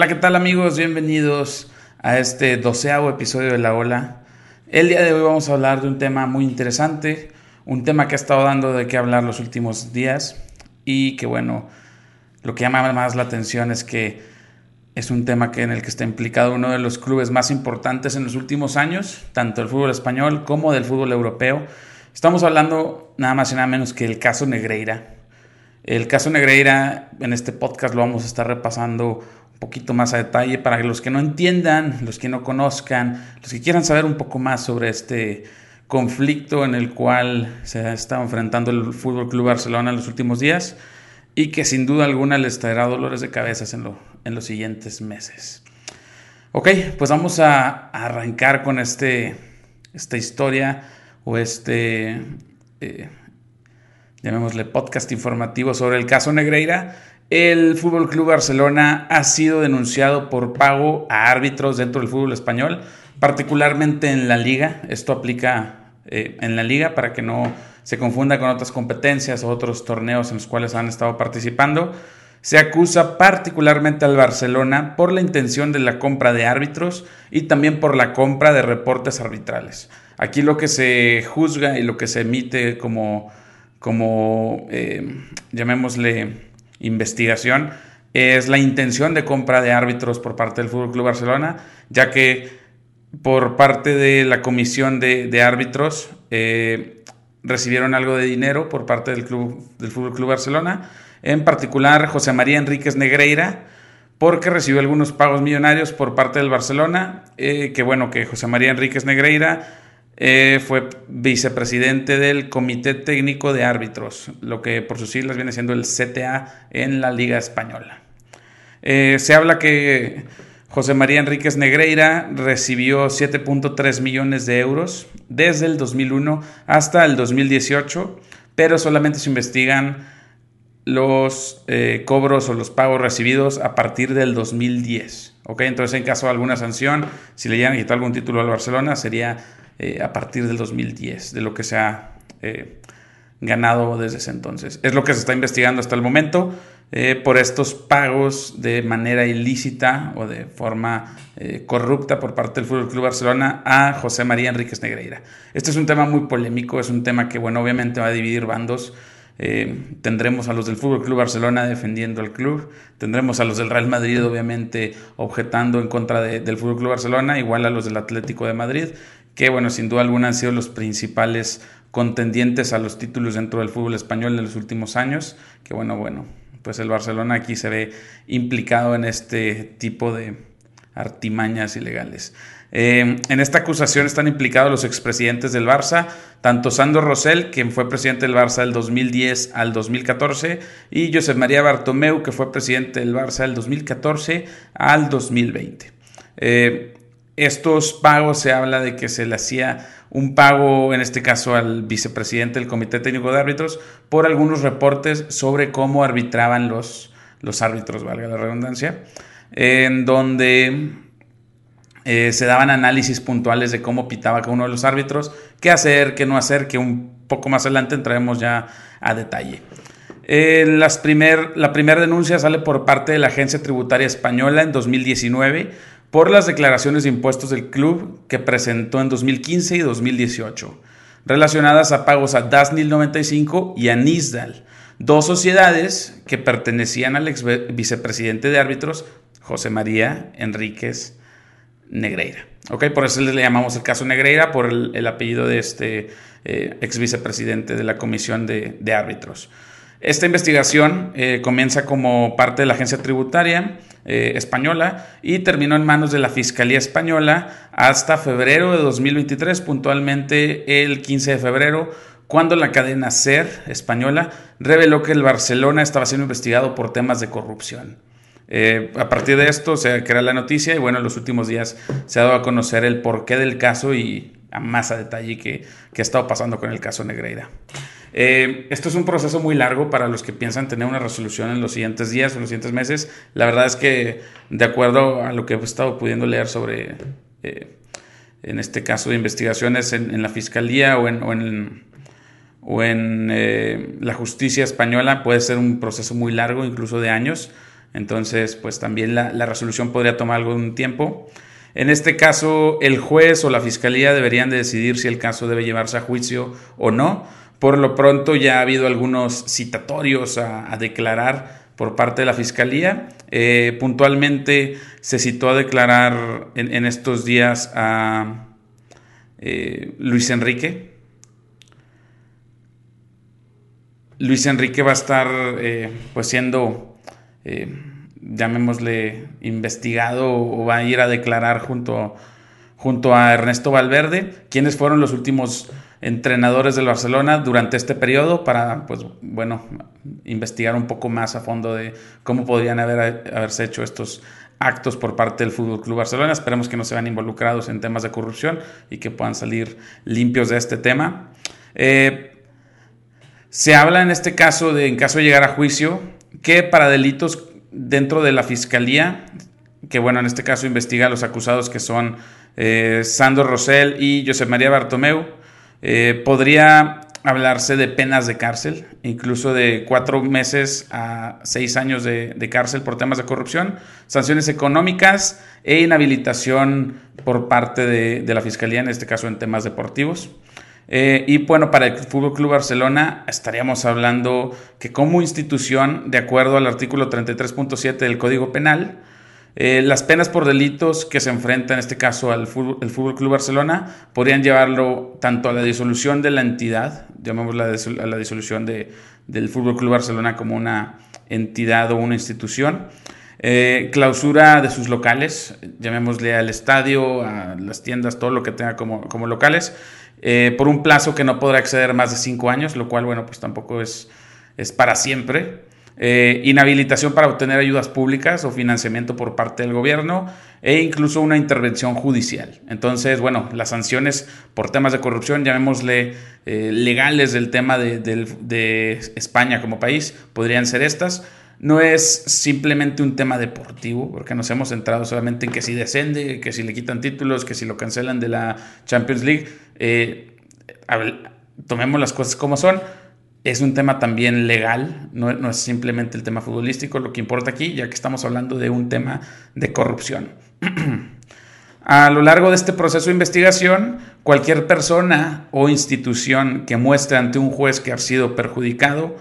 Hola, ¿qué tal amigos? Bienvenidos a este doceavo episodio de La Ola. El día de hoy vamos a hablar de un tema muy interesante, un tema que ha estado dando de qué hablar los últimos días y que bueno, lo que llama más la atención es que es un tema que en el que está implicado uno de los clubes más importantes en los últimos años, tanto del fútbol español como del fútbol europeo. Estamos hablando nada más y nada menos que el caso Negreira. El caso Negreira en este podcast lo vamos a estar repasando poquito más a detalle para los que no entiendan, los que no conozcan, los que quieran saber un poco más sobre este conflicto en el cual se ha estado enfrentando el Fútbol Club Barcelona en los últimos días y que sin duda alguna les traerá dolores de cabeza en, en los siguientes meses. Ok, pues vamos a, arrancar con este, esta historia o este, eh, llamémosle podcast informativo sobre el caso Negreira el Fútbol Club Barcelona ha sido denunciado por pago a árbitros dentro del fútbol español, particularmente en la liga. Esto aplica eh, en la liga para que no se confunda con otras competencias o otros torneos en los cuales han estado participando. Se acusa particularmente al Barcelona por la intención de la compra de árbitros y también por la compra de reportes arbitrales. Aquí lo que se juzga y lo que se emite como, como eh, llamémosle, investigación es la intención de compra de árbitros por parte del Fútbol Club Barcelona, ya que por parte de la comisión de, árbitros eh, recibieron algo de dinero por parte del club del Fútbol Club Barcelona, en particular José María Enríquez Negreira, porque recibió algunos pagos millonarios por parte del Barcelona, eh, que bueno, que José María Enríquez Negreira eh, fue vicepresidente del Comité Técnico de Árbitros, lo que por sus siglas viene siendo el CTA en la Liga Española. Eh, se habla que José María Enríquez Negreira recibió 7.3 millones de euros desde el 2001 hasta el 2018, pero solamente se investigan los eh, cobros o los pagos recibidos a partir del 2010. Entonces, en caso de alguna sanción, si le llegan a quitar algún título al Barcelona, sería eh, a partir del 2010, de lo que se ha eh, ganado desde ese entonces. Es lo que se está investigando hasta el momento eh, por estos pagos de manera ilícita o de forma corrupta por parte del Fútbol Club Barcelona a José María Enríquez Negreira. Este es un tema muy polémico, es un tema que, bueno, obviamente va a dividir bandos. tendremos a los del Fútbol Club Barcelona defendiendo al club, tendremos a los del Real Madrid obviamente objetando en contra del Fútbol Club Barcelona, igual a los del Atlético de Madrid, que bueno, sin duda alguna han sido los principales contendientes a los títulos dentro del fútbol español en los últimos años, que bueno, bueno, pues el Barcelona aquí se ve implicado en este tipo de artimañas ilegales. Eh, en esta acusación están implicados los expresidentes del Barça, tanto Sandro Rosell, quien fue presidente del Barça del 2010 al 2014, y Josep María Bartomeu, que fue presidente del Barça del 2014 al 2020. Eh, estos pagos se habla de que se le hacía un pago, en este caso al vicepresidente del Comité Técnico de Árbitros, por algunos reportes sobre cómo arbitraban los, los árbitros, valga la redundancia, en donde eh, se daban análisis puntuales de cómo pitaba cada uno de los árbitros, qué hacer, qué no hacer, que un poco más adelante entraremos ya a detalle. Eh, primer, la primera denuncia sale por parte de la Agencia Tributaria Española en 2019 por las declaraciones de impuestos del club que presentó en 2015 y 2018, relacionadas a pagos a Dasnil 95 y a Nisdal, dos sociedades que pertenecían al ex vicepresidente de árbitros, José María Enríquez Negreira. Okay, por eso le llamamos el caso Negreira, por el, apellido de este eh, ex vicepresidente de la Comisión de, Árbitros. Esta investigación eh, comienza como parte de la agencia tributaria eh, española y terminó en manos de la Fiscalía Española hasta febrero de 2023, puntualmente el 15 de febrero, cuando la cadena SER española reveló que el Barcelona estaba siendo investigado por temas de corrupción. Eh, a partir de esto se crea la noticia y bueno, en los últimos días se ha dado a conocer el porqué del caso y a más a detalle que, que ha estado pasando con el caso Negreira. Eh, esto es un proceso muy largo para los que piensan tener una resolución en los siguientes días o los siguientes meses. La verdad es que, de acuerdo a lo que he estado pudiendo leer sobre, eh, en este caso de investigaciones en, la fiscalía o en, o en, eh, la justicia española, puede ser un proceso muy largo, incluso de años. Entonces, pues también la, la resolución podría tomar algún tiempo. En este caso, el juez o la fiscalía deberían de decidir si el caso debe llevarse a juicio o no. Por lo pronto ya ha habido algunos citatorios a, declarar por parte de la fiscalía. Eh, puntualmente se citó a declarar en, estos días a eh, Luis Enrique. Luis Enrique va a estar eh, pues siendo, llamémosle, investigado o va a ir a declarar junto, junto a Ernesto Valverde, quienes fueron los últimos entrenadores del Barcelona durante este periodo para, pues, bueno, investigar un poco más a fondo de cómo podrían haber, haberse hecho estos actos por parte del Fútbol Club Barcelona. Esperemos que no se vean involucrados en temas de corrupción y que puedan salir limpios de este tema. Eh, se habla en este caso de, en caso de llegar a juicio, que para delitos dentro de la fiscalía, que bueno, en este caso investiga a los acusados que son eh, Sandro Rosell y José María Bartomeu, eh, podría hablarse de penas de cárcel, incluso de cuatro meses a seis años de, cárcel por temas de corrupción, sanciones económicas e inhabilitación por parte de, la Fiscalía, en este caso en temas deportivos. Eh, y bueno, para el Fútbol Club Barcelona estaríamos hablando que como institución, de acuerdo al artículo 33.7 del Código Penal, eh, las penas por delitos que se enfrenta en este caso al fútbol, el Fútbol Club Barcelona podrían llevarlo tanto a la disolución de la entidad, llamémosla a la disolución de, del Fútbol Club Barcelona como una entidad o una institución, eh, clausura de sus locales, llamémosle al estadio, a las tiendas, todo lo que tenga como, como locales, eh, por un plazo que no podrá exceder más de cinco años, lo cual, bueno, pues tampoco es, es para siempre. Eh, inhabilitación para obtener ayudas públicas o financiamiento por parte del gobierno e incluso una intervención judicial. Entonces, bueno, las sanciones por temas de corrupción, llamémosle eh, legales del tema de, España como país, podrían ser estas. No es simplemente un tema deportivo, porque nos hemos centrado solamente en que si descende, que si le quitan títulos, que si lo cancelan de la Champions League. Eh, tomemos las cosas como son es un tema también legal, no, es simplemente el tema futbolístico lo que importa aquí, ya que estamos hablando de un tema de corrupción. A lo largo de este proceso de investigación, cualquier persona o institución que muestre ante un juez que ha sido perjudicado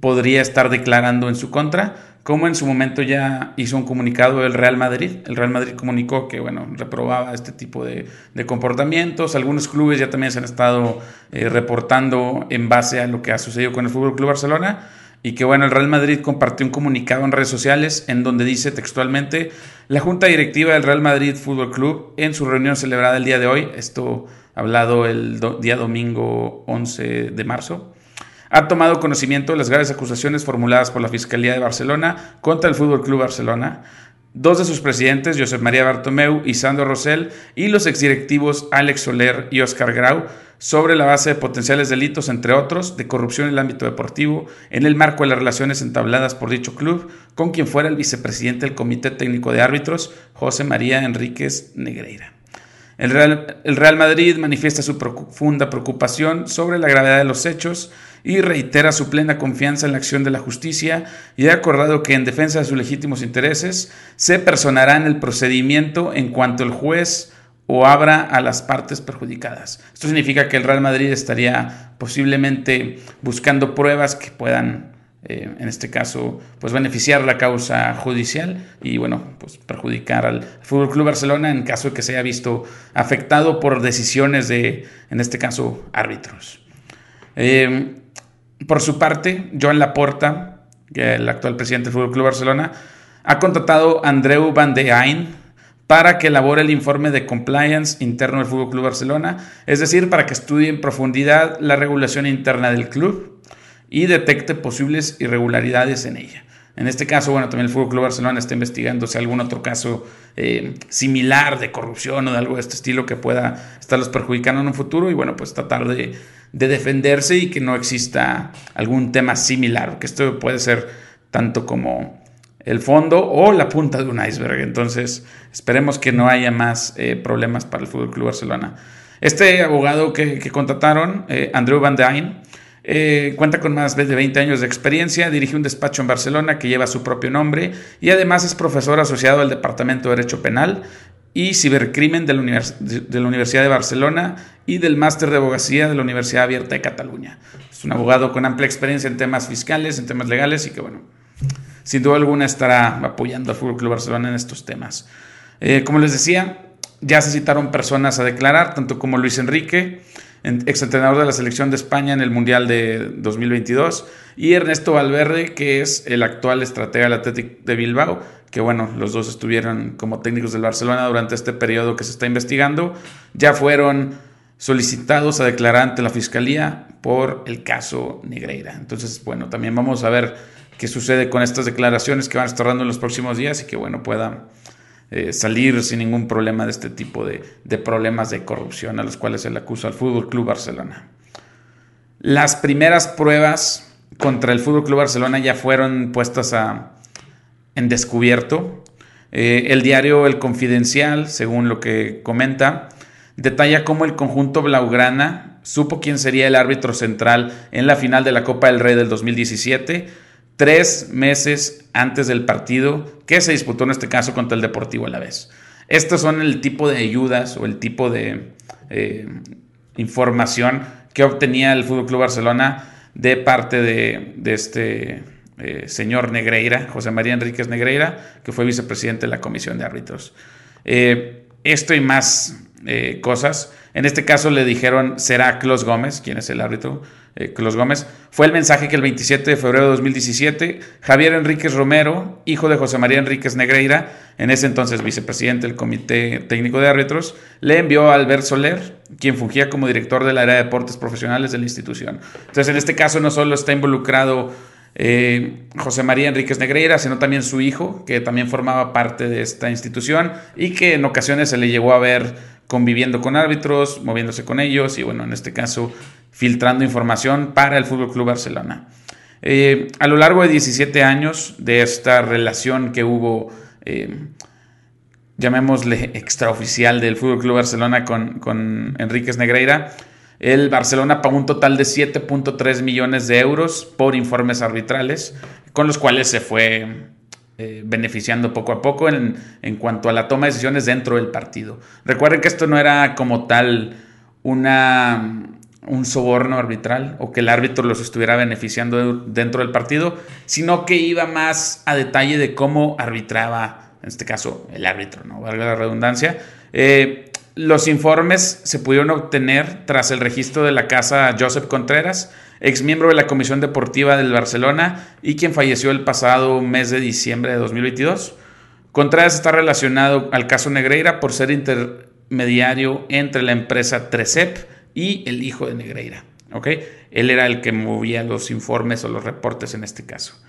podría estar declarando en su contra como en su momento ya hizo un comunicado el Real Madrid. El Real Madrid comunicó que, bueno, reprobaba este tipo de, comportamientos. Algunos clubes ya también se han estado eh, reportando en base a lo que ha sucedido con el Fútbol Club Barcelona. Y que, bueno, el Real Madrid compartió un comunicado en redes sociales en donde dice textualmente: La Junta Directiva del Real Madrid Fútbol Club, en su reunión celebrada el día de hoy, esto hablado el día domingo 11 de marzo, ha tomado conocimiento de las graves acusaciones formuladas por la Fiscalía de Barcelona contra el Fútbol Club Barcelona, dos de sus presidentes, Josep María Bartomeu y Sandro Rosell, y los exdirectivos Alex Soler y Oscar Grau, sobre la base de potenciales delitos, entre otros, de corrupción en el ámbito deportivo, en el marco de las relaciones entabladas por dicho club con quien fuera el vicepresidente del Comité Técnico de Árbitros, José María Enríquez Negreira. El Real, el Real Madrid manifiesta su profunda preocupación sobre la gravedad de los hechos y reitera su plena confianza en la acción de la justicia y ha acordado que en defensa de sus legítimos intereses se personará en el procedimiento en cuanto el juez o abra a las partes perjudicadas. Esto significa que el Real Madrid estaría posiblemente buscando pruebas que puedan, eh, en este caso, pues beneficiar la causa judicial y, bueno, pues perjudicar al Fútbol Club Barcelona en caso de que se haya visto afectado por decisiones de, en este caso, árbitros. Eh, por su parte, Joan Laporta, que el actual presidente del Fútbol Barcelona, ha contratado a Andreu Van de Ayn para que elabore el informe de compliance interno del Fútbol Club Barcelona, es decir, para que estudie en profundidad la regulación interna del club y detecte posibles irregularidades en ella. En este caso, bueno, también el Fútbol Club Barcelona está investigando si algún otro caso eh, similar de corrupción o de algo de este estilo que pueda estarlos perjudicando en un futuro y bueno, pues tratar de, de defenderse y que no exista algún tema similar, que esto puede ser tanto como el fondo o la punta de un iceberg. Entonces, esperemos que no haya más eh, problemas para el Fútbol Club Barcelona. Este abogado que, contrataron, eh, Andrew Van Dyne, Eh, cuenta con más de 20 años de experiencia, dirige un despacho en Barcelona que lleva su propio nombre y además es profesor asociado al Departamento de Derecho Penal y Cibercrimen de la, de la Universidad de Barcelona y del Máster de Abogacía de la Universidad Abierta de Cataluña. Es un abogado con amplia experiencia en temas fiscales, en temas legales y que, bueno, sin duda alguna estará apoyando al Fútbol Club Barcelona en estos temas. Eh, como les decía, ya se citaron personas a declarar, tanto como Luis Enrique, exentrenador de la selección de España en el Mundial de 2022, y Ernesto Valverde, que es el actual estratega del Athletic de Bilbao, que bueno, los dos estuvieron como técnicos del Barcelona durante este periodo que se está investigando, ya fueron solicitados a declarar ante la Fiscalía por el caso Negreira. Entonces, bueno, también vamos a ver qué sucede con estas declaraciones que van a estar dando en los próximos días y que, bueno, pueda eh, salir sin ningún problema de este tipo de, problemas de corrupción a los cuales se le acusa al Fútbol Club Barcelona. Las primeras pruebas contra el Fútbol Club Barcelona ya fueron puestas a, en descubierto. Eh, el diario El Confidencial, según lo que comenta, detalla cómo el conjunto Blaugrana supo quién sería el árbitro central en la final de la Copa del Rey del 2017 tres meses antes del partido que se disputó en este caso contra el Deportivo a la vez. Estos son el tipo de ayudas o el tipo de eh, información que obtenía el Fútbol Club Barcelona de parte de, este eh, señor Negreira, José María Enríquez Negreira, que fue vicepresidente de la Comisión de Árbitros. Eh, esto y más cosas. En este caso le dijeron, será Clos Gómez, quien es el árbitro, eh, Gómez, fue el mensaje que el 27 de febrero de 2017 Javier Enríquez Romero, hijo de José María Enríquez Negreira, en ese entonces vicepresidente del Comité Técnico de Árbitros, le envió a Albert Soler, quien fungía como director del área de deportes profesionales de la institución. Entonces, en este caso no solo está involucrado eh, José María Enríquez Negreira, sino también su hijo, que también formaba parte de esta institución y que en ocasiones se le llegó a ver conviviendo con árbitros, moviéndose con ellos y bueno, en este caso filtrando información para el Fútbol Club Barcelona. Eh, a lo largo de 17 años de esta relación que hubo, eh, llamémosle extraoficial del Fútbol Club Barcelona con, con Enríquez Negreira, el Barcelona pagó un total de 7.3 millones de euros por informes arbitrales, con los cuales se fue eh, beneficiando poco a poco en, cuanto a la toma de decisiones dentro del partido. Recuerden que esto no era como tal una, un soborno arbitral o que el árbitro los estuviera beneficiando dentro del partido, sino que iba más a detalle de cómo arbitraba, en este caso, el árbitro, ¿no? Valga la redundancia. Eh, los informes se pudieron obtener tras el registro de la casa Joseph Contreras, ex miembro de la Comisión Deportiva del Barcelona y quien falleció el pasado mes de diciembre de 2022. Contreras está relacionado al caso Negreira por ser intermediario entre la empresa Trecep y el hijo de Negreira. Él era el que movía los informes o los reportes en este caso.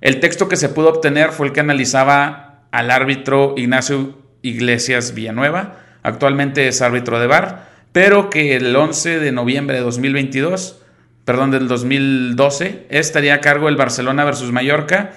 El texto que se pudo obtener fue el que analizaba al árbitro Ignacio Iglesias Villanueva, actualmente es árbitro de bar, pero que el 11 de noviembre de 2022 perdón, del 2012, estaría a cargo del Barcelona versus Mallorca.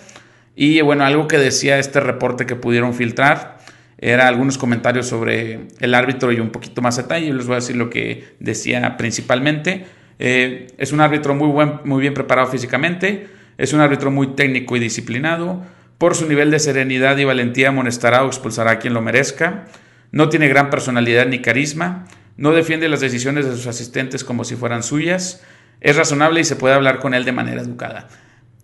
Y bueno, algo que decía este reporte que pudieron filtrar era algunos comentarios sobre el árbitro y un poquito más detalle. Les voy a decir lo que decía principalmente. Eh, es un árbitro muy, buen, muy bien preparado físicamente, es un árbitro muy técnico y disciplinado. Por su nivel de serenidad y valentía amonestará o expulsará a quien lo merezca. No tiene gran personalidad ni carisma. No defiende las decisiones de sus asistentes como si fueran suyas es razonable y se puede hablar con él de manera educada.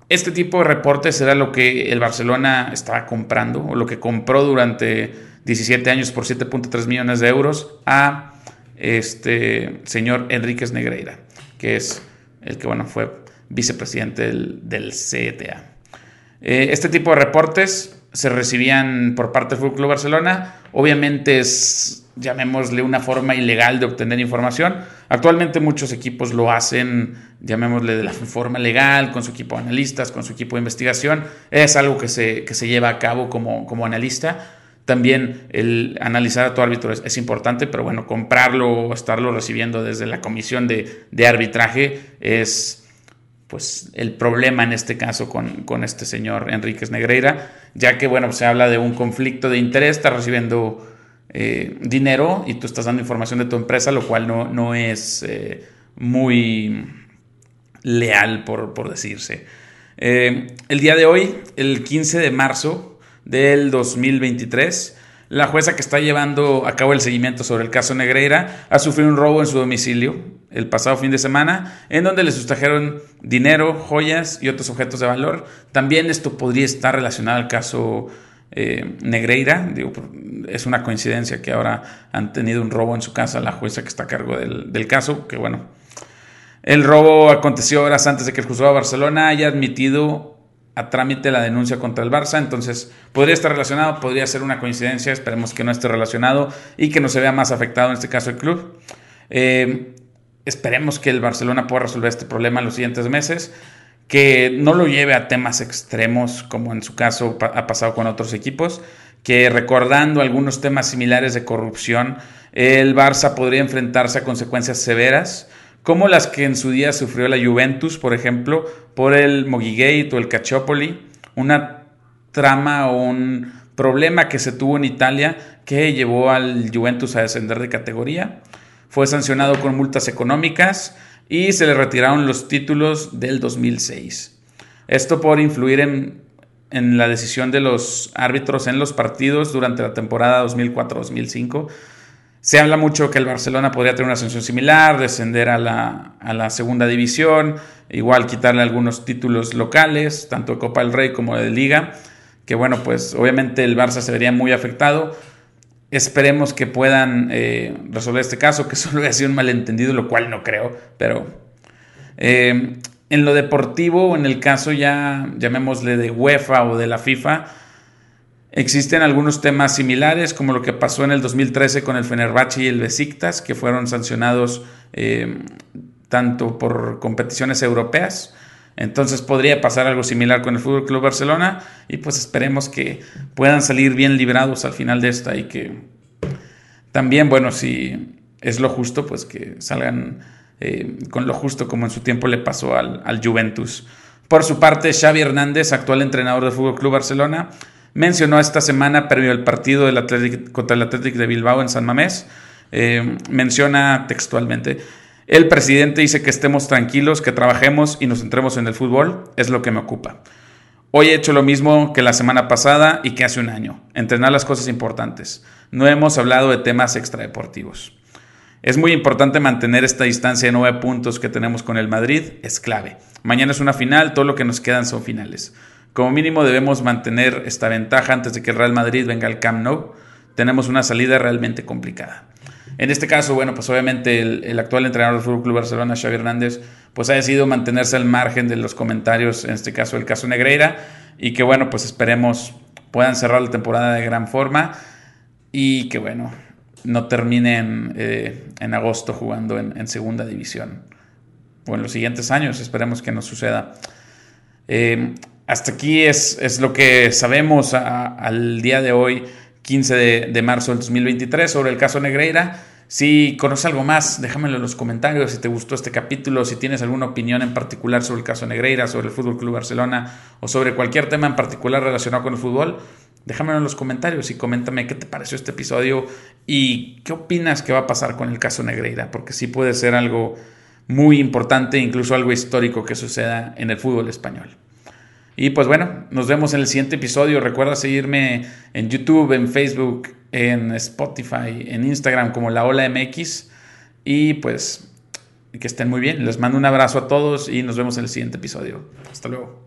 Este tipo de reportes era lo que el Barcelona estaba comprando o lo que compró durante 17 años por 7.3 millones de euros a este señor Enríquez Negreira, que es el que bueno, fue vicepresidente del, CETA. Eh, este tipo de reportes se recibían por parte del Club Barcelona. Obviamente es llamémosle una forma ilegal de obtener información. Actualmente muchos equipos lo hacen, llamémosle de la forma legal, con su equipo de analistas, con su equipo de investigación. Es algo que se, se lleva a cabo como, como analista. También el analizar a tu árbitro es, importante, pero bueno, comprarlo o estarlo recibiendo desde la comisión de, de, arbitraje es pues el problema en este caso con, con este señor Enríquez Negreira, ya que bueno, se habla de un conflicto de interés, está recibiendo eh, dinero y tú estás dando información de tu empresa, lo cual no, no es eh, muy leal, por, decirse. Eh, el día de hoy, el 15 de marzo del 2023, la jueza que está llevando a cabo el seguimiento sobre el caso Negreira ha sufrido un robo en su domicilio el pasado fin de semana, en donde le sustrajeron dinero, joyas y otros objetos de valor. También esto podría estar relacionado al caso eh, Negreira. es una coincidencia que ahora han tenido un robo en su casa la jueza que está a cargo del, del caso, que bueno, el robo aconteció horas antes de que el juzgado de Barcelona haya admitido a trámite la denuncia contra el Barça, entonces podría estar relacionado, podría ser una coincidencia, esperemos que no esté relacionado y que no se vea más afectado en este caso el club. Eh, esperemos que el Barcelona pueda resolver este problema en los siguientes meses, que no lo lleve a temas extremos como en su caso ha pasado con otros equipos, que recordando algunos temas similares de corrupción, el Barça podría enfrentarse a consecuencias severas como las que en su día sufrió la Juventus, por ejemplo, por el Mogigate o el Cacciopoli, una trama o un problema que se tuvo en Italia que llevó al Juventus a descender de categoría. Fue sancionado con multas económicas y se le retiraron los títulos del 2006. Esto por influir en, en la decisión de los árbitros en los partidos durante la temporada 2004-2005 se habla mucho que el Barcelona podría tener una sanción similar, descender a la, segunda división, igual quitarle algunos títulos locales, tanto de Copa del Rey como de Liga, que bueno, pues obviamente el Barça se vería muy afectado. Esperemos que puedan eh, resolver este caso, que solo haya sido un malentendido, lo cual no creo, pero eh, en lo deportivo, en el caso ya llamémosle de UEFA o de la FIFA, Existen algunos temas similares, como lo que pasó en el 2013 con el Fenerbahce y el Besiktas, que fueron sancionados eh, tanto por competiciones europeas. Entonces podría pasar algo similar con el Fútbol Club Barcelona y pues esperemos que puedan salir bien librados al final de esta y que también, bueno, si es lo justo, pues que salgan eh, con lo justo como en su tiempo le pasó al, al Juventus. Por su parte, Xavi Hernández, actual entrenador del Fútbol Club Barcelona, mencionó esta semana previo al partido del contra el Atlético de Bilbao en San Mamés. Eh, menciona textualmente, el presidente dice que estemos tranquilos, que trabajemos y nos centremos en el fútbol, es lo que me ocupa. Hoy he hecho lo mismo que la semana pasada y que hace un año, entrenar las cosas importantes. No hemos hablado de temas extradeportivos. Es muy importante mantener esta distancia de nueve puntos que tenemos con el Madrid, es clave. Mañana es una final, todo lo que nos quedan son finales. Como mínimo debemos mantener esta ventaja antes de que el Real Madrid venga al Camp Nou. Tenemos una salida realmente complicada. En este caso, bueno, pues obviamente el, actual entrenador del Fútbol Club Barcelona, Xavi Hernández, pues ha decidido mantenerse al margen de los comentarios, en este caso el caso Negreira, y que bueno, pues esperemos puedan cerrar la temporada de gran forma y que bueno, no terminen eh, en agosto jugando en, segunda división o en los siguientes años, esperemos que no suceda. Eh, hasta aquí es, es lo que sabemos al día de hoy, 15 de, marzo del 2023, sobre el caso Negreira. Si conoces algo más, déjamelo en los comentarios si te gustó este capítulo, si tienes alguna opinión en particular sobre el caso Negreira, sobre el Fútbol Club Barcelona o sobre cualquier tema en particular relacionado con el fútbol, déjamelo en los comentarios y coméntame qué te pareció este episodio y qué opinas que va a pasar con el caso Negreira, porque sí puede ser algo muy importante, incluso algo histórico que suceda en el fútbol español. Y pues bueno, nos vemos en el siguiente episodio. Recuerda seguirme en YouTube, en Facebook, en Spotify, en Instagram como La Ola MX. Y pues que estén muy bien. Les mando un abrazo a todos y nos vemos en el siguiente episodio. Hasta luego.